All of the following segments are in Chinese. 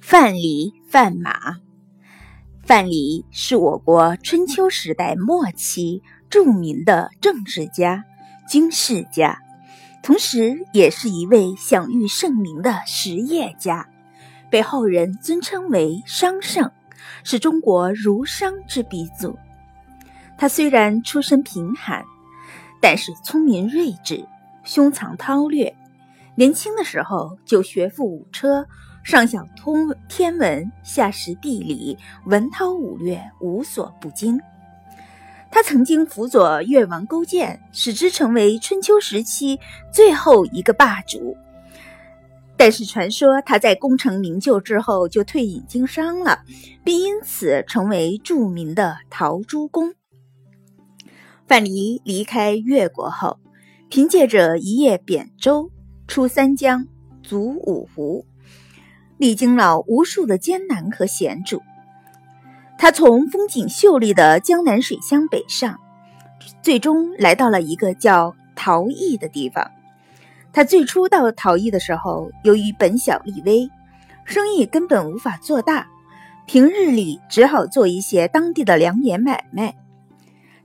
范蠡范马，范蠡是我国春秋时代末期著名的政治家、军事家，同时也是一位享誉盛名的实业家，被后人尊称为商圣，是中国儒商之鼻祖。他虽然出身贫寒，但是聪明睿智，胸藏韬略，年轻的时候就学富五车。上晓通天文，下识地理，文韬武略，无所不精。他曾经辅佐越王勾践，使之成为春秋时期最后一个霸主。但是传说他在功成名就之后就退隐经商了，并因此成为著名的陶朱公。范蠡离开越国后，凭借着一叶扁舟，出三江，足五湖。历经了无数的艰难和险阻，他从风景秀丽的江南水乡北上，最终来到了一个叫陶邑的地方。他最初到陶邑的时候，由于本小利微，生意根本无法做大，平日里只好做一些当地的粮盐买卖。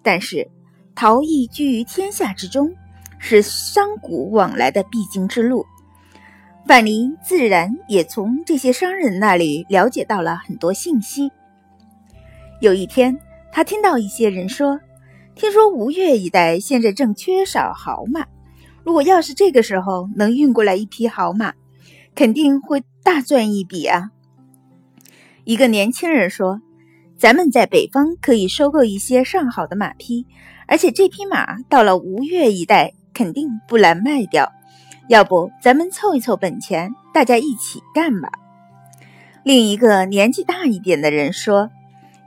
但是陶邑居于天下之中，是商贾往来的必经之路。范蠡自然也从这些商人那里了解到了很多信息。有一天，他听到一些人说：“听说吴越一带现在正缺少好马，如果要是这个时候能运过来一匹好马，肯定会大赚一笔啊！”一个年轻人说：“咱们在北方可以收购一些上好的马匹，而且这匹马到了吴越一带肯定不难卖掉。”要不咱们凑一凑本钱，大家一起干吧。另一个年纪大一点的人说：“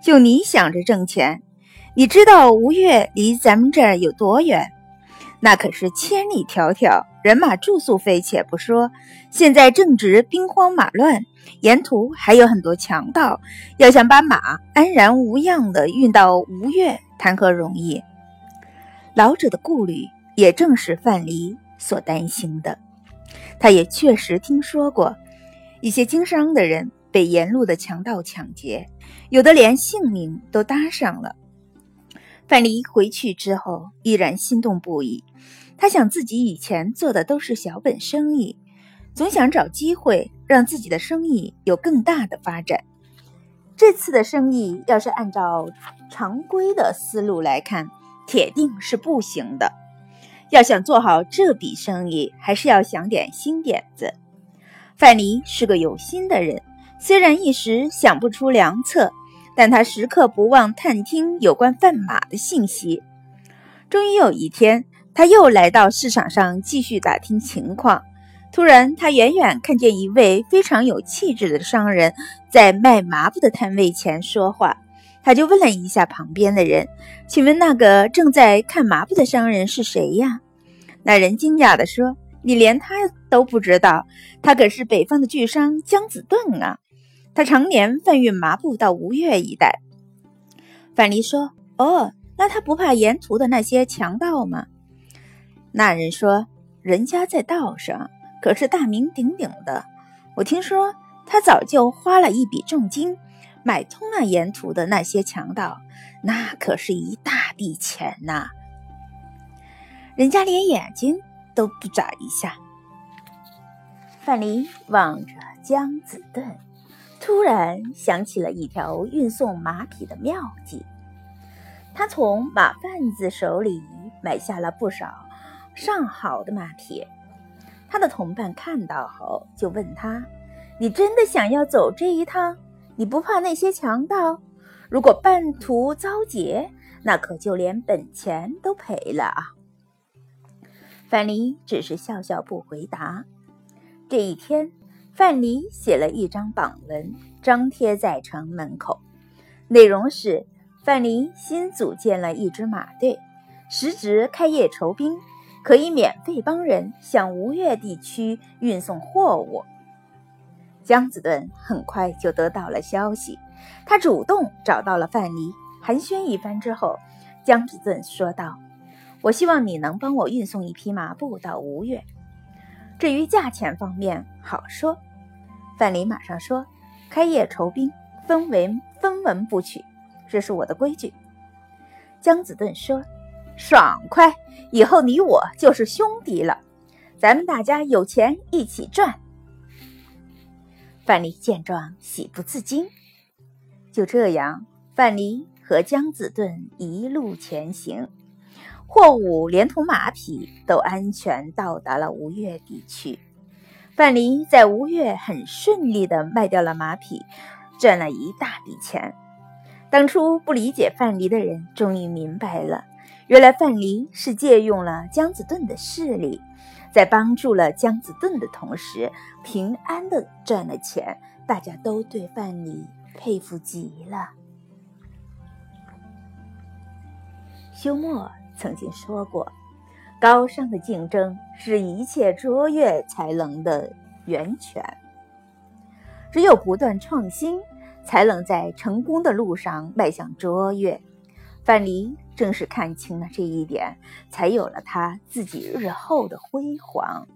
就你想着挣钱，你知道吴越离咱们这儿有多远？那可是千里迢迢，人马住宿费且不说，现在正值兵荒马乱，沿途还有很多强盗，要想把马安然无恙地运到吴越，谈何容易？”老者的顾虑也正是范蠡。所担心的，他也确实听说过一些经商的人被沿路的强盗抢劫，有的连性命都搭上了。范蠡回去之后依然心动不已，他想自己以前做的都是小本生意，总想找机会让自己的生意有更大的发展。这次的生意要是按照常规的思路来看，铁定是不行的。要想做好这笔生意，还是要想点新点子。范蠡是个有心的人，虽然一时想不出良策，但他时刻不忘探听有关范马的信息。终于有一天，他又来到市场上继续打听情况。突然，他远远看见一位非常有气质的商人在卖麻布的摊位前说话。他就问了一下旁边的人：“请问那个正在看麻布的商人是谁呀？”那人惊讶地说：“你连他都不知道？他可是北方的巨商姜子盾啊！他常年贩运麻布到吴越一带。”范蠡说：“哦，那他不怕沿途的那些强盗吗？”那人说：“人家在道上可是大名鼎鼎的，我听说他早就花了一笔重金。”买通了沿途的那些强盗，那可是一大笔钱呐！人家连眼睛都不眨一下。范蠡望着姜子盾，突然想起了一条运送马匹的妙计。他从马贩子手里买下了不少上好的马匹。他的同伴看到后，就问他：“你真的想要走这一趟？”你不怕那些强盗？如果半途遭劫，那可就连本钱都赔了啊！范蠡只是笑笑不回答。这一天，范蠡写了一张榜文，张贴在城门口，内容是：范蠡新组建了一支马队，时值开业酬宾，可以免费帮人向吴越地区运送货物。姜子顿很快就得到了消息，他主动找到了范蠡，寒暄一番之后，姜子顿说道：“我希望你能帮我运送一匹马布到吴越。至于价钱方面，好说。”范蠡马上说：“开业酬宾，分文分文不取，这是我的规矩。”姜子顿说：“爽快，以后你我就是兄弟了，咱们大家有钱一起赚。”范蠡见状，喜不自禁。就这样，范蠡和姜子盾一路前行，货物连同马匹都安全到达了吴越地区。范蠡在吴越很顺利地卖掉了马匹，赚了一大笔钱。当初不理解范蠡的人，终于明白了，原来范蠡是借用了姜子盾的势力，在帮助了姜子盾的同时，平安的赚了钱。大家都对范蠡佩服极了。休谟曾经说过：“高尚的竞争是一切卓越才能的源泉，只有不断创新。”才能在成功的路上迈向卓越。范蠡正是看清了这一点，才有了他自己日后的辉煌。